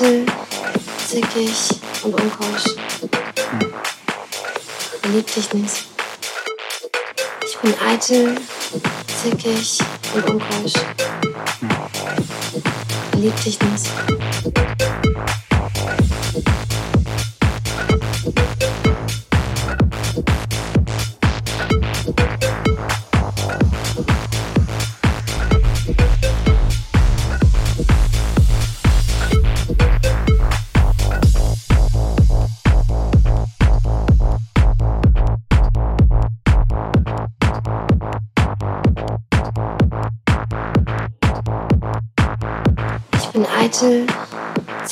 eitel, zickig und unkeusch. Verlieb dich nicht. Ich bin eitel, zickig und unkeusch. Verlieb dich nicht.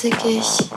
Zickig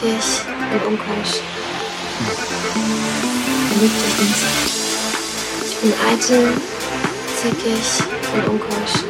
zickig und unkeusch. Verlieb dich nicht. Ich bin eitel, zickig und unkeusch.